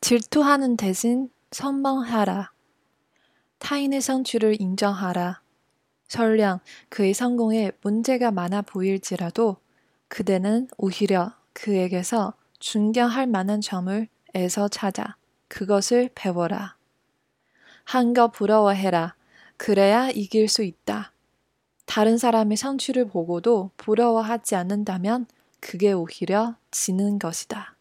질투하는 대신 선망하라. 타인의 성취를 인정하라. 설령 그의 성공에 문제가 많아 보일지라도 그대는 오히려 그에게서 존경할 만한 점을 애서 찾아 그것을 배워라. 한 거 부러워해라. 그래야 이길 수 있다. 다른 사람의 성취를 보고도 부러워하지 않는다면 그게 오히려 지는 것이다.